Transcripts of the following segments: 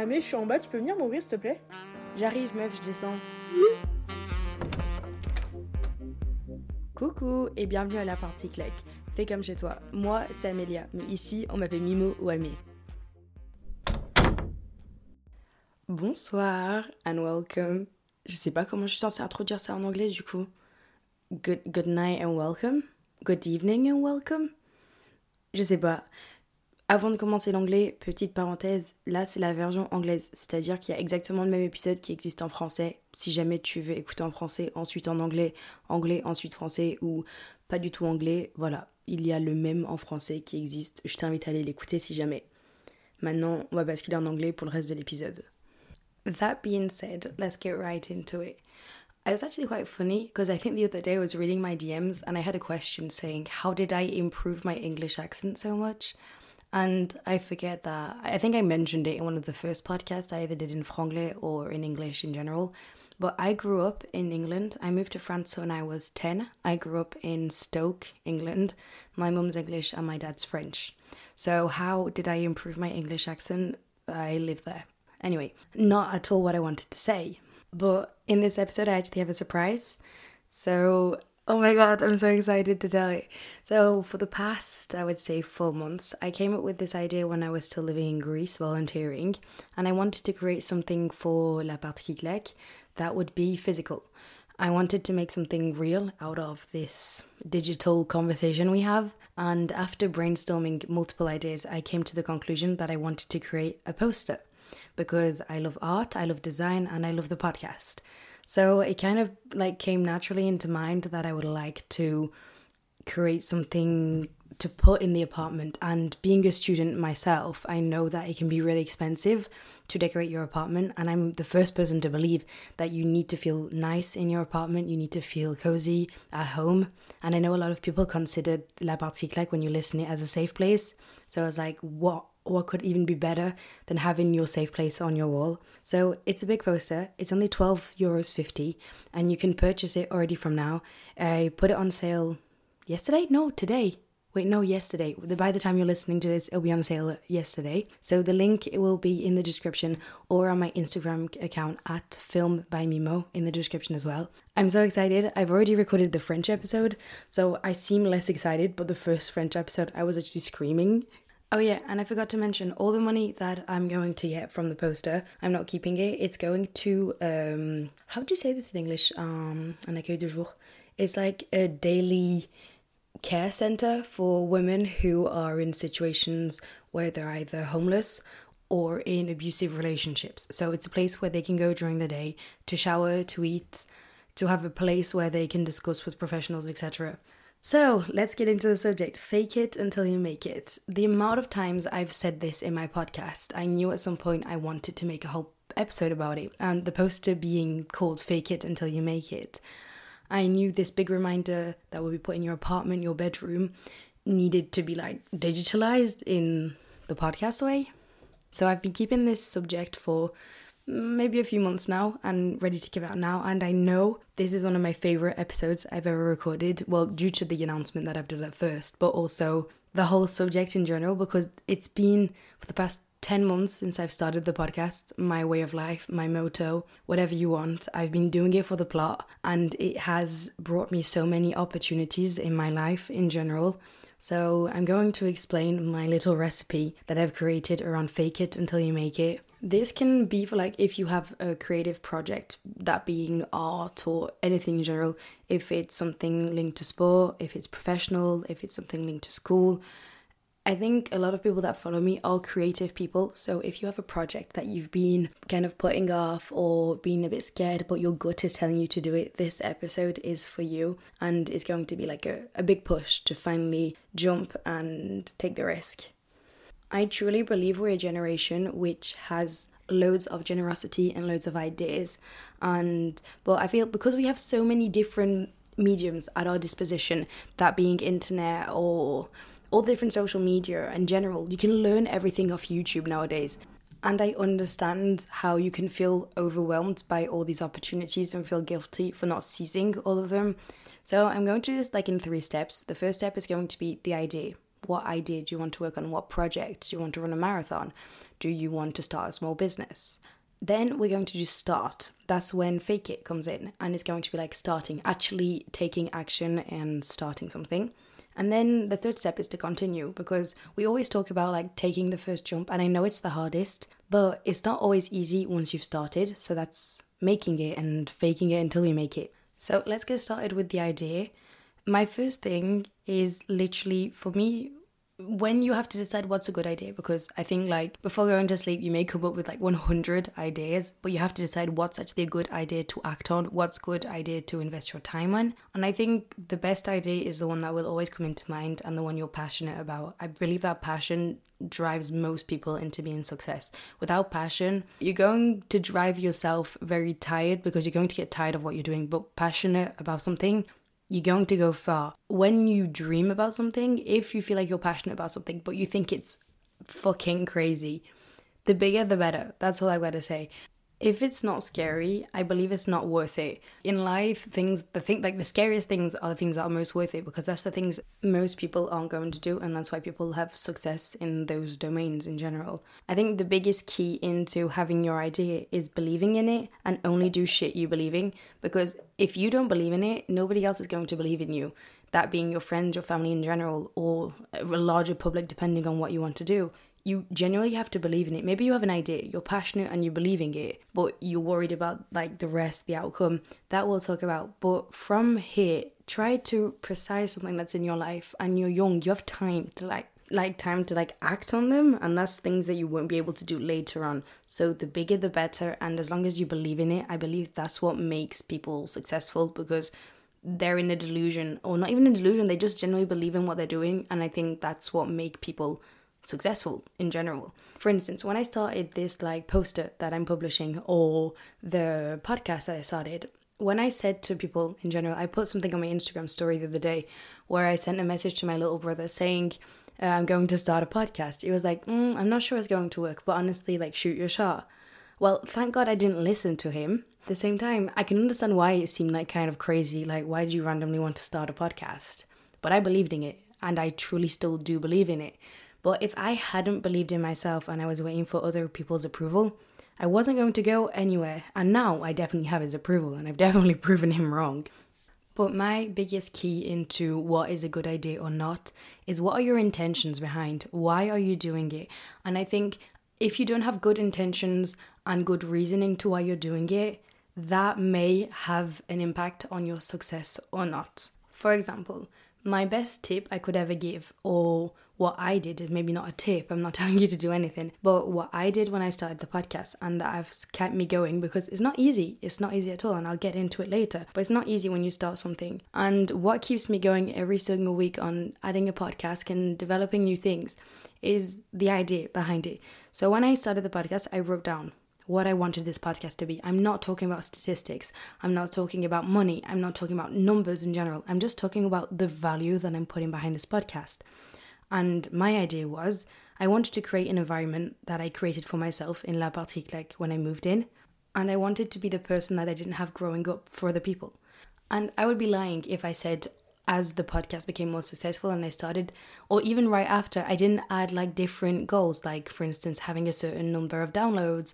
Ah je suis en bas, tu peux venir m'ouvrir s'il te plaît? J'arrive meuf, je descends. Coucou et bienvenue à la partie claque. Fais comme chez toi. Moi, c'est Amélia, mais ici, on m'appelle Mimo ou Amé. Bonsoir and welcome. Je sais pas comment je suis censée introduire ça en anglais du coup. Good, good night and welcome. Good evening and welcome. Je sais pas. Avant de commencer l'anglais, petite parenthèse, là c'est la version anglaise, c'est-à-dire qu'il y a exactement le même épisode qui existe en français. Si jamais tu veux écouter en français, ensuite en anglais, anglais, ensuite français ou pas du tout anglais, voilà, il y a le même en français qui existe. Je t'invite à aller l'écouter si jamais. Maintenant, on va basculer en anglais pour le reste de l'épisode. That being said, let's get right into it. I was actually quite funny because I think the other day I was reading my DMs and I had a question saying, How did I improve my English accent so much? And I forget that I think I mentioned it in one of the first podcasts I either did in franglais or in English in general. But I grew up in England. I moved to France when I was 10. I grew up in Stoke, England. My mum's English and my dad's French. So, how did I improve my English accent? I live there. Anyway, not at all what I wanted to say. But in this episode, I actually have a surprise. So, oh my god, I'm so excited to tell it. So, for the past, I would say, four months, I came up with this idea when I was still living in Greece volunteering, and I wanted to create something for L'Appart Clic Clac that would be physical. I wanted to make something real out of this digital conversation we have. And after brainstorming multiple ideas, I came to the conclusion that I wanted to create a poster because I love art, I love design, and I love the podcast. So it kind of like came naturally into mind that I would like to create something to put in the apartment. And being a student myself, I know that it can be really expensive to decorate your apartment. And I'm the first person to believe that you need to feel nice in your apartment, you need to feel cozy at home. And I know a lot of people consider L'Appart Clic Clac when you listen it as a safe place. So I was like, what what could even be better than having your safe place on your wall? So it's a big poster. It's only 12 euros 50 and you can purchase it already from now. I put it on sale yesterday? No, today. Wait, no, yesterday. By the time you're listening to this, it'll be on sale yesterday. So the link it will be in the description or on my Instagram account at Film by Mimo in the description as well. I'm so excited. I've already recorded the French episode, so I seem less excited, but the first French episode, I was actually screaming Oh yeah, and I forgot to mention all the money that I'm going to get from the poster. I'm not keeping it. It's going to um how do you say this in English? Um un accueil de jour. It's like a daily care center for women who are in situations where they're either homeless or in abusive relationships. So it's a place where they can go during the day to shower, to eat, to have a place where they can discuss with professionals, etc. So let's get into the subject. Fake it until you make it. The amount of times I've said this in my podcast, I knew at some point I wanted to make a whole episode about it, and the poster being called Fake It Until You Make It. I knew this big reminder that would be put in your apartment, your bedroom, needed to be like digitalized in the podcast way. So I've been keeping this subject for maybe a few months now and ready to give out now. And I know this is one of my favorite episodes I've ever recorded. Well, due to the announcement that I've done at first, but also the whole subject in general, because it's been for the past 10 months since I've started the podcast, my way of life, my motto, whatever you want. I've been doing it for the plot, and it has brought me so many opportunities in my life in general. So, I'm going to explain my little recipe that I've created around fake it until you make it. This can be for like if you have a creative project, that being art or anything in general, if it's something linked to sport, if it's professional, if it's something linked to school. I think a lot of people that follow me are creative people. So if you have a project that you've been kind of putting off or being a bit scared, but your gut is telling you to do it, this episode is for you and is going to be like a, a big push to finally jump and take the risk. I truly believe we're a generation which has loads of generosity and loads of ideas. And but I feel because we have so many different mediums at our disposition, that being internet or all the different social media in general, you can learn everything off YouTube nowadays. And I understand how you can feel overwhelmed by all these opportunities and feel guilty for not seizing all of them. So I'm going to do this like in three steps. The first step is going to be the idea. What idea do you want to work on? What project? Do you want to run a marathon? do you want to start a small business? Then we're going to do start. That's when fake it comes in, and it's going to be like starting, actually taking action and starting something. And then the third step is to continue because we always talk about like taking the first jump, and I know it's the hardest, but it's not always easy once you've started. So that's making it and faking it until you make it. So let's get started with the idea. My first thing is literally for me when you have to decide what's a good idea because i think like before going to sleep you may come up with like 100 ideas but you have to decide what's actually a good idea to act on what's good idea to invest your time on. And i think the best idea is the one that will always come into mind and the one you're passionate about. I believe that passion drives most people into being success. Without passion you're going to drive yourself very tired because you're going to get tired of what you're doing. But passionate about something you're going to go far. When you dream about something, if you feel like you're passionate about something, but you think it's fucking crazy, the bigger the better. That's all I've got to say if it's not scary, I believe it's not worth it. In life, things the thing like the scariest things are the things that are most worth it because that's the things most people aren't going to do and that's why people have success in those domains in general. I think the biggest key into having your idea is believing in it and only do shit you believe in because if you don't believe in it, nobody else is going to believe in you. That being your friends, your family in general, or a larger public, depending on what you want to do you genuinely have to believe in it. Maybe you have an idea, you're passionate and you're believing it, but you're worried about like the rest, the outcome. That we'll talk about. But from here, try to precise something that's in your life and you're young, you have time to like like time to like act on them and that's things that you won't be able to do later on so the bigger the better and as long as you believe in it i believe that's what makes people successful because they're in a delusion or not even a delusion they just genuinely believe in what they're doing and i think that's what make people successful in general. For instance, when I started this like poster that I'm publishing or the podcast that I started, when I said to people in general, I put something on my Instagram story the other day where I sent a message to my little brother saying, uh, I'm going to start a podcast. It was like, mm, I'm not sure it's going to work, but honestly, like, shoot your shot. Well, thank God I didn't listen to him. At the same time, I can understand why it seemed like kind of crazy. Like, why did you randomly want to start a podcast? But I believed in it, and I truly still do believe in it. But if I hadn't believed in myself and I was waiting for other people's approval, I wasn't going to go anywhere. And now I definitely have his approval and I've definitely proven him wrong. But my biggest key into what is a good idea or not is what are your intentions behind? Why are you doing it? And I think if you don't have good intentions and good reasoning to why you're doing it, that may have an impact on your success or not. For example, my best tip I could ever give, or what I did is maybe not a tip. I'm not telling you to do anything, but what I did when I started the podcast and that I've kept me going because it's not easy. It's not easy at all, and I'll get into it later. But it's not easy when you start something. And what keeps me going every single week on adding a podcast and developing new things is the idea behind it. So when I started the podcast, I wrote down what I wanted this podcast to be. I'm not talking about statistics. I'm not talking about money. I'm not talking about numbers in general. I'm just talking about the value that I'm putting behind this podcast. And my idea was I wanted to create an environment that I created for myself in L'Appart Clic Clac, like when I moved in. And I wanted to be the person that I didn't have growing up for the people. And I would be lying if I said, as the podcast became more successful and I started, or even right after, I didn't add like different goals, like for instance, having a certain number of downloads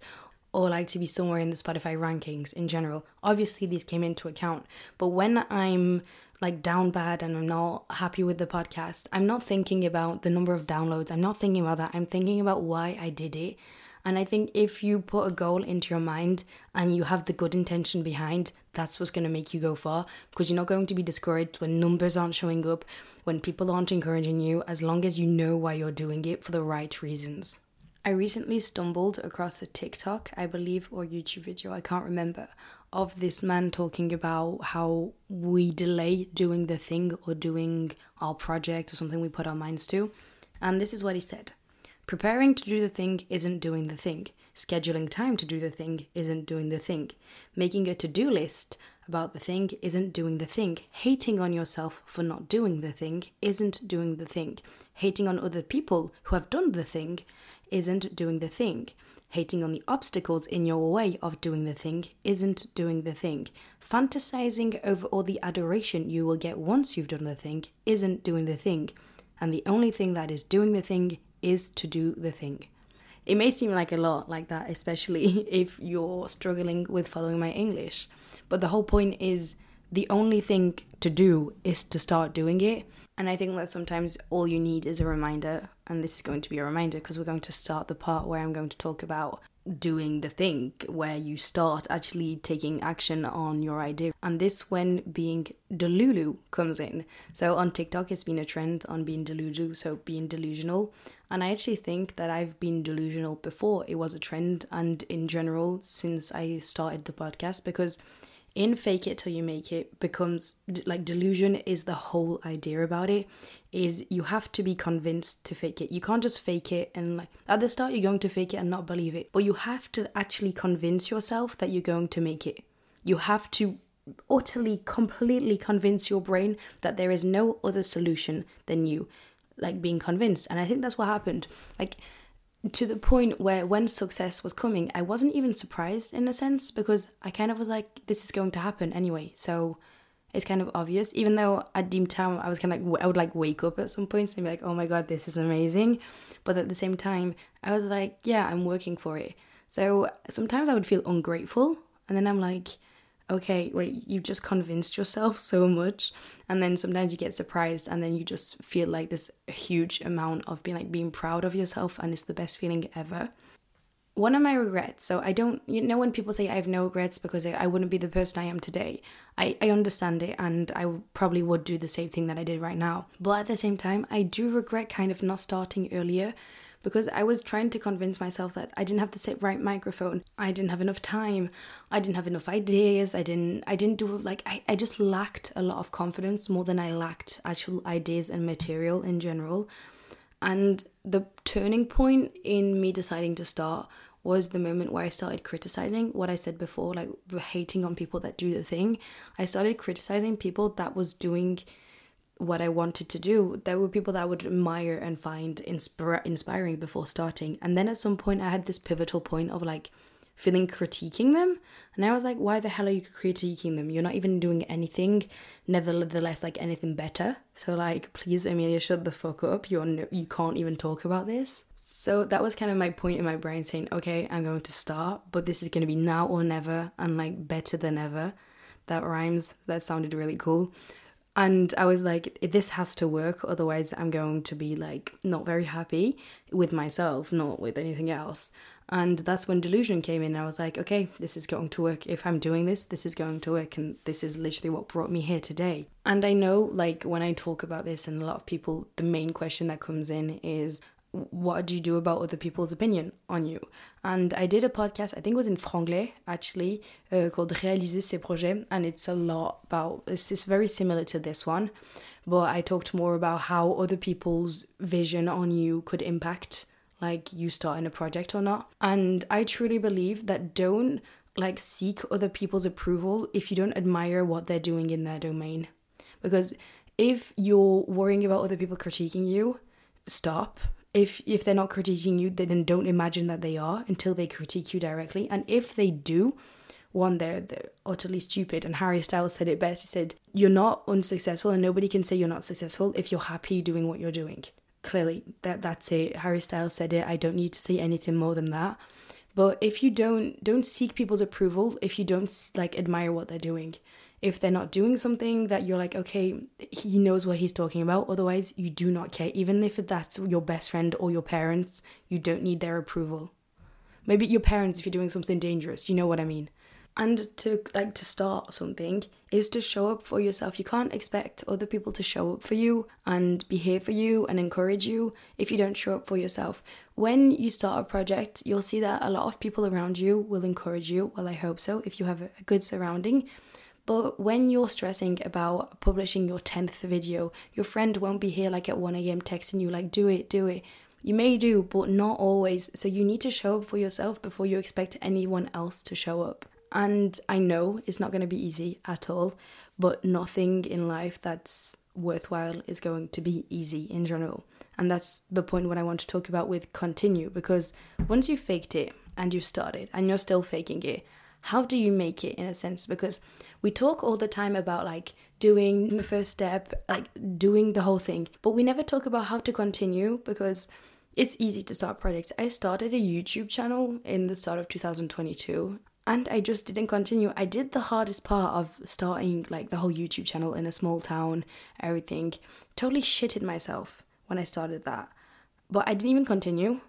or like to be somewhere in the Spotify rankings in general. Obviously, these came into account, but when I'm like down bad and I'm not happy with the podcast, I'm not thinking about the number of downloads. I'm not thinking about that. I'm thinking about why I did it. And I think if you put a goal into your mind and you have the good intention behind, that's what's going to make you go far because you're not going to be discouraged when numbers aren't showing up, when people aren't encouraging you, as long as you know why you're doing it for the right reasons. I recently stumbled across a TikTok, I believe, or YouTube video, I can't remember, of this man talking about how we delay doing the thing or doing our project or something we put our minds to. And this is what he said Preparing to do the thing isn't doing the thing. Scheduling time to do the thing isn't doing the thing. Making a to do list about the thing isn't doing the thing. Hating on yourself for not doing the thing isn't doing the thing. Hating on other people who have done the thing isn't doing the thing. Hating on the obstacles in your way of doing the thing isn't doing the thing. Fantasizing over all the adoration you will get once you've done the thing isn't doing the thing. And the only thing that is doing the thing is to do the thing. It may seem like a lot like that, especially if you're struggling with following my English. But the whole point is the only thing to do is to start doing it. And I think that sometimes all you need is a reminder. And this is going to be a reminder because we're going to start the part where I'm going to talk about doing the thing where you start actually taking action on your idea. And this when being delulu comes in. So on TikTok, it's been a trend on being delulu, so being delusional. And I actually think that I've been delusional before it was a trend and in general since I started the podcast because in fake it till you make it becomes like delusion is the whole idea about it is you have to be convinced to fake it. You can't just fake it and like at the start you're going to fake it and not believe it but you have to actually convince yourself that you're going to make it. You have to utterly completely convince your brain that there is no other solution than you like being convinced and i think that's what happened. Like to the point where when success was coming, I wasn't even surprised in a sense because I kind of was like, this is going to happen anyway. So it's kind of obvious, even though at deep time I was kind of like, I would like wake up at some points and be like, oh my God, this is amazing. But at the same time, I was like, yeah, I'm working for it. So sometimes I would feel ungrateful. And then I'm like, okay, wait, you've just convinced yourself so much. And then sometimes you get surprised and then you just feel like this huge amount of being like being proud of yourself and it's the best feeling ever. One of my regrets, so I don't, you know, when people say I have no regrets because I wouldn't be the person I am today, I, I understand it and I probably would do the same thing that I did right now. But at the same time, I do regret kind of not starting earlier because I was trying to convince myself that I didn't have the right microphone. I didn't have enough time. I didn't have enough ideas. I didn't I didn't do like I, I just lacked a lot of confidence more than I lacked actual ideas and material in general. And the turning point in me deciding to start was the moment where I started criticizing what I said before, like hating on people that do the thing. I started criticizing people that was doing what I wanted to do, there were people that I would admire and find inspira- inspiring before starting. And then at some point, I had this pivotal point of like feeling critiquing them. And I was like, why the hell are you critiquing them? You're not even doing anything, nevertheless, like anything better. So, like, please, Amelia, shut the fuck up. You're no- you can't even talk about this. So, that was kind of my point in my brain saying, okay, I'm going to start, but this is going to be now or never, and like better than ever. That rhymes. That sounded really cool. And I was like, this has to work, otherwise, I'm going to be like not very happy with myself, not with anything else. And that's when delusion came in. I was like, okay, this is going to work. If I'm doing this, this is going to work. And this is literally what brought me here today. And I know, like, when I talk about this, and a lot of people, the main question that comes in is, what do you do about other people's opinion on you? And I did a podcast, I think it was in franglais actually, uh, called Réaliser ses projets, and it's a lot about, it's, it's very similar to this one, but I talked more about how other people's vision on you could impact like you starting a project or not. And I truly believe that don't like seek other people's approval if you don't admire what they're doing in their domain. Because if you're worrying about other people critiquing you, stop if if they're not critiquing you then don't imagine that they are until they critique you directly. And if they do one they're, they're utterly stupid. And harry styles said it best. He said you're not unsuccessful and nobody can say you're not successful if you're happy doing what you're doing. Clearly that that's it. Harry styles said it. I don't need to say anything more than that. But if you don't don't seek people's approval if you don't like admire what they're doing if they're not doing something that you're like, okay, he knows what he's talking about. Otherwise, you do not care. Even if that's your best friend or your parents, you don't need their approval. Maybe your parents if you're doing something dangerous, you know what I mean. And to like to start something is to show up for yourself. You can't expect other people to show up for you and be here for you and encourage you if you don't show up for yourself. When you start a project, you'll see that a lot of people around you will encourage you. Well, I hope so if you have a good surrounding but when you're stressing about publishing your 10th video, your friend won't be here like at 1am texting you, like, do it, do it. You may do, but not always. So you need to show up for yourself before you expect anyone else to show up. And I know it's not going to be easy at all, but nothing in life that's worthwhile is going to be easy in general. And that's the point what I want to talk about with continue because once you faked it and you've started and you're still faking it, how do you make it in a sense? Because we talk all the time about like doing the first step, like doing the whole thing, but we never talk about how to continue because It's easy to start projects. I started a YouTube channel in the start of 2022 and I just didn't continue. I did the hardest part of starting like the whole YouTube channel in a small town, everything. Totally shitted myself when I started that. But I didn't even continue.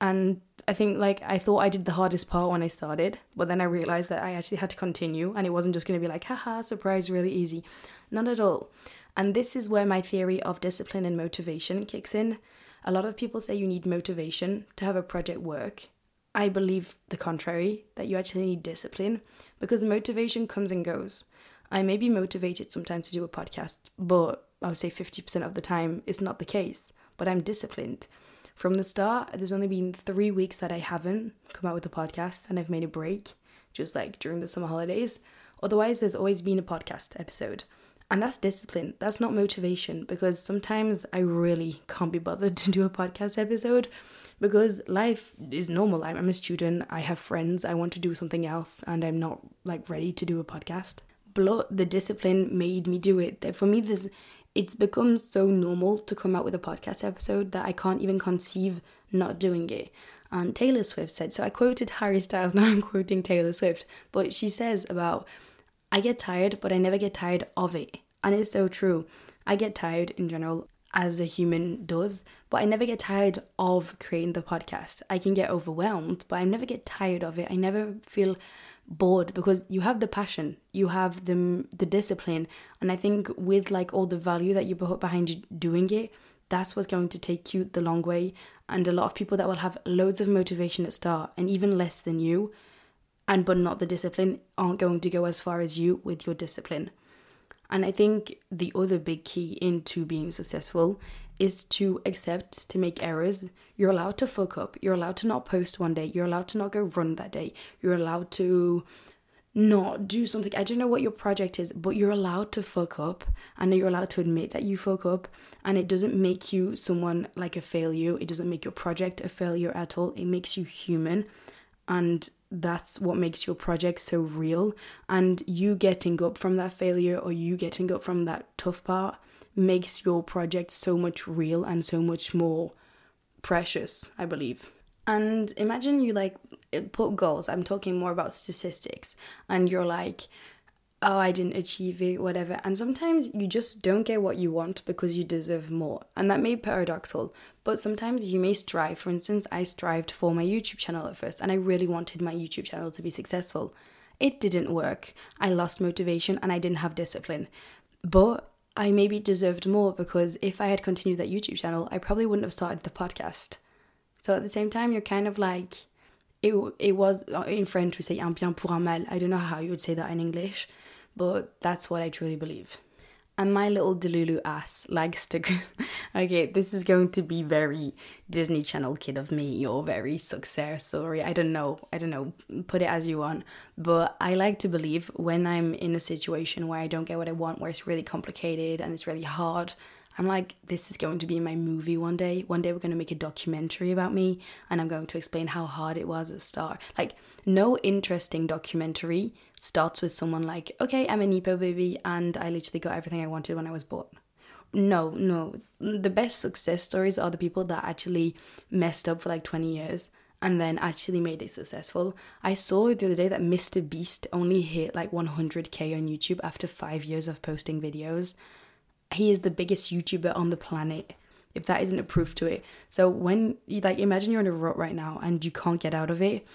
And I think like I thought I did the hardest part when I started, but then I realized that I actually had to continue and it wasn't just going to be like haha surprise really easy. Not at all. And this is where my theory of discipline and motivation kicks in. A lot of people say you need motivation to have a project work, I believe the contrary, that you actually need discipline because motivation comes and goes. I may be motivated sometimes to do a podcast, but I would say 50% of the time it's not the case. But I'm disciplined. From the start, there's only been three weeks that I haven't come out with a podcast and I've made a break, just like during the summer holidays. Otherwise, there's always been a podcast episode. And that's discipline. That's not motivation because sometimes I really can't be bothered to do a podcast episode because life is normal. I'm a student, I have friends, I want to do something else, and I'm not like ready to do a podcast. But the discipline made me do it. For me, this it's become so normal to come out with a podcast episode that I can't even conceive not doing it. And Taylor Swift said, so I quoted Harry Styles, now I'm quoting Taylor Swift, but she says about, I get tired, but I never get tired of it. And it's so true. I get tired in general as a human does, but I never get tired of creating the podcast. I can get overwhelmed, but I never get tired of it. I never feel bored because you have the passion, you have the the discipline, and I think with like all the value that you put behind doing it, that's what's going to take you the long way. And a lot of people that will have loads of motivation at start and even less than you, and but not the discipline, aren't going to go as far as you with your discipline. And I think the other big key into being successful is to accept to make errors. You're allowed to fuck up. You're allowed to not post one day. You're allowed to not go run that day. You're allowed to not do something. I don't know what your project is, but you're allowed to fuck up and you're allowed to admit that you fuck up. And it doesn't make you someone like a failure. It doesn't make your project a failure at all. It makes you human. And that's what makes your project so real. And you getting up from that failure or you getting up from that tough part makes your project so much real and so much more precious, I believe. And imagine you like put goals. I'm talking more about statistics, and you're like, oh, I didn't achieve it, whatever. And sometimes you just don't get what you want because you deserve more. And that may be paradoxical, but sometimes you may strive. For instance, I strived for my YouTube channel at first, and I really wanted my YouTube channel to be successful. It didn't work. I lost motivation and I didn't have discipline. But I maybe deserved more because if I had continued that YouTube channel, I probably wouldn't have started the podcast. So at the same time, you're kind of like, it, it was uh, in French we say un bien pour un mal. I don't know how you would say that in English, but that's what I truly believe. And my little Delulu ass likes to. okay, this is going to be very Disney Channel kid of me or very success story. I don't know. I don't know. Put it as you want. But I like to believe when I'm in a situation where I don't get what I want, where it's really complicated and it's really hard, I'm like, this is going to be my movie one day. One day we're going to make a documentary about me and I'm going to explain how hard it was at start. Like, no interesting documentary starts with someone like, okay, I'm a Nepo baby and I literally got everything I wanted when I was born. No, no. The best success stories are the people that actually messed up for like 20 years and then actually made it successful. I saw the other day that Mr. Beast only hit like 100k on YouTube after five years of posting videos he is the biggest YouTuber on the planet. If that isn't a proof to it. So when you like imagine you're in a rut right now and you can't get out of it,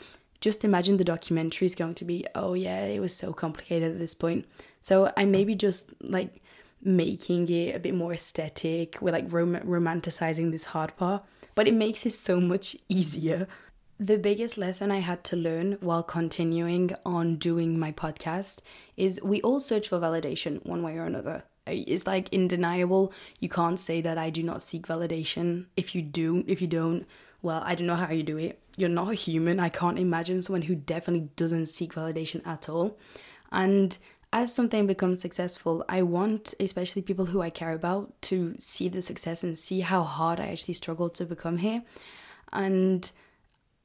just imagine the documentary is going to be, oh yeah, it was so complicated at this point. So I maybe just like making it a bit more aesthetic. We're like rom- romanticizing this hard part, but it makes it so much easier. The biggest lesson I had to learn while continuing on doing my podcast is we all search for validation one way or another is like undeniable. You can't say that I do not seek validation. If you do, if you don't, well, I don't know how you do it. You're not a human. I can't imagine someone who definitely doesn't seek validation at all. And as something becomes successful, I want, especially people who I care about, to see the success and see how hard I actually struggled to become here. And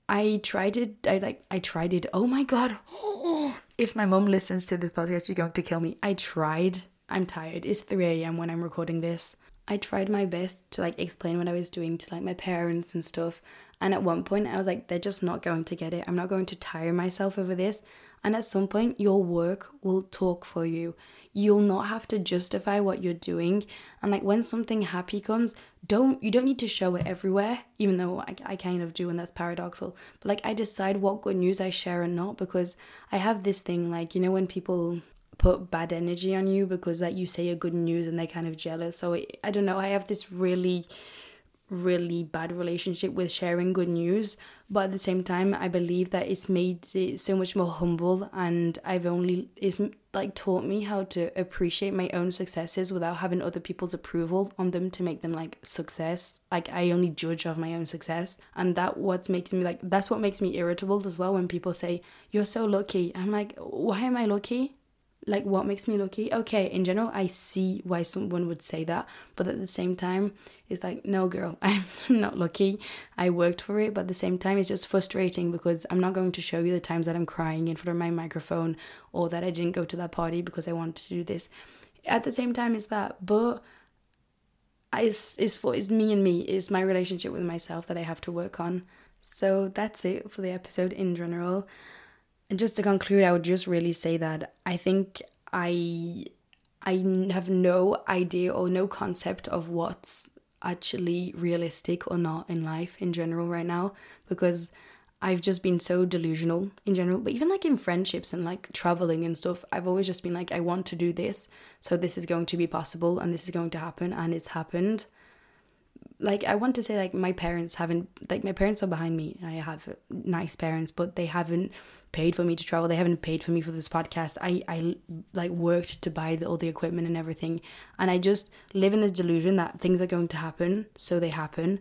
I tried it. I like. I tried it. Oh my god! if my mom listens to this podcast, she's going to kill me. I tried I'm tired. It's 3 a.m. when I'm recording this. I tried my best to like explain what I was doing to like my parents and stuff. And at one point, I was like, they're just not going to get it. I'm not going to tire myself over this. And at some point, your work will talk for you. You'll not have to justify what you're doing. And like when something happy comes, don't you don't need to show it everywhere, even though I, I kind of do, and that's paradoxical. But like I decide what good news I share and not because I have this thing like you know when people put bad energy on you because like you say a good news and they're kind of jealous. So it, I don't know. I have this really really bad relationship with sharing good news but at the same time i believe that it's made it so much more humble and i've only it's like taught me how to appreciate my own successes without having other people's approval on them to make them like success like i only judge of my own success and that what makes me like that's what makes me irritable as well when people say you're so lucky i'm like why am i lucky like what makes me lucky okay in general i see why someone would say that but at the same time it's like no girl i'm not lucky i worked for it but at the same time it's just frustrating because i'm not going to show you the times that i'm crying in front of my microphone or that i didn't go to that party because i wanted to do this. At the same time it's that but it's, it's for it's me and me. It's my relationship with myself that i have to work on. So that's it for the episode in general and just to conclude, I would just really say that I think I I have no idea or no concept of what's actually realistic or not in life in general right now because I've just been so delusional in general, but even like in friendships and like traveling and stuff, I've always just been like, I want to do this, so this is going to be possible and this is going to happen, and it's happened like I want to say like my parents haven't like my parents are behind me. I have nice parents, but they haven't paid for me to travel. They haven't paid for me for this podcast. I I like worked to buy the, all the equipment and everything, and I just live in this delusion that things are going to happen, so they happen,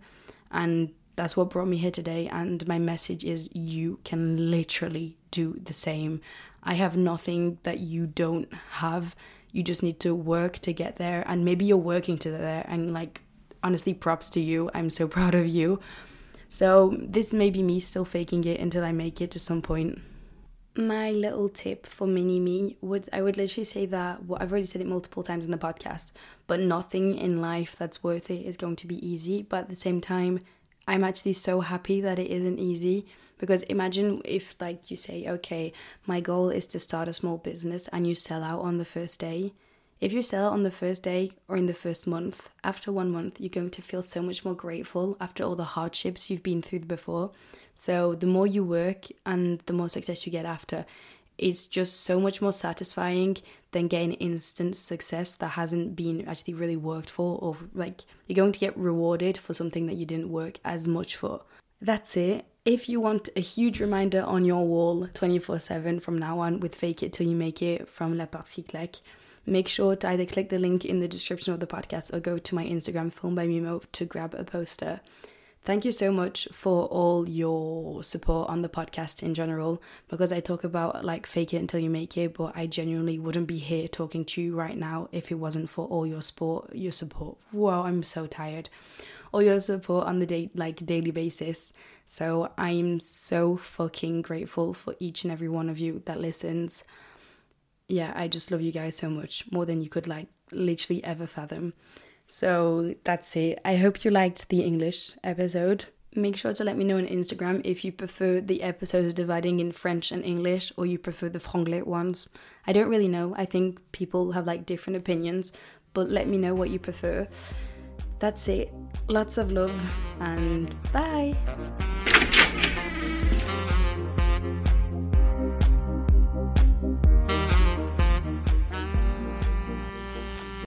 and that's what brought me here today. And my message is you can literally do the same. I have nothing that you don't have. You just need to work to get there, and maybe you're working to get there, and like honestly, props to you. I'm so proud of you. So, this may be me still faking it until I make it to some point. My little tip for mini me would I would literally say that well, I've already said it multiple times in the podcast, but nothing in life that's worth it is going to be easy. But at the same time, I'm actually so happy that it isn't easy because imagine if like you say, okay, my goal is to start a small business and you sell out on the first day if you sell on the first day or in the first month, after one month, you're going to feel so much more grateful after all the hardships you've been through before. So, the more you work and the more success you get after, it's just so much more satisfying than getting instant success that hasn't been actually really worked for, or like you're going to get rewarded for something that you didn't work as much for. That's it. If you want a huge reminder on your wall 24 7 from now on with Fake It Till You Make It from L'Appart Clic Clac, make sure to either click the link in the description of the podcast or go to my Instagram, Film by Mimo, to grab a poster. Thank you so much for all your support on the podcast in general because I talk about like fake it until you make it, but I genuinely wouldn't be here talking to you right now if it wasn't for all your support, your support. Wow, I'm so tired. All your support on the day like daily basis. So I'm so fucking grateful for each and every one of you that listens yeah, I just love you guys so much, more than you could like literally ever fathom. So that's it. I hope you liked the English episode. Make sure to let me know on Instagram if you prefer the episodes dividing in French and English or you prefer the franglais ones. I don't really know. I think people have like different opinions, but let me know what you prefer. That's it. Lots of love and bye.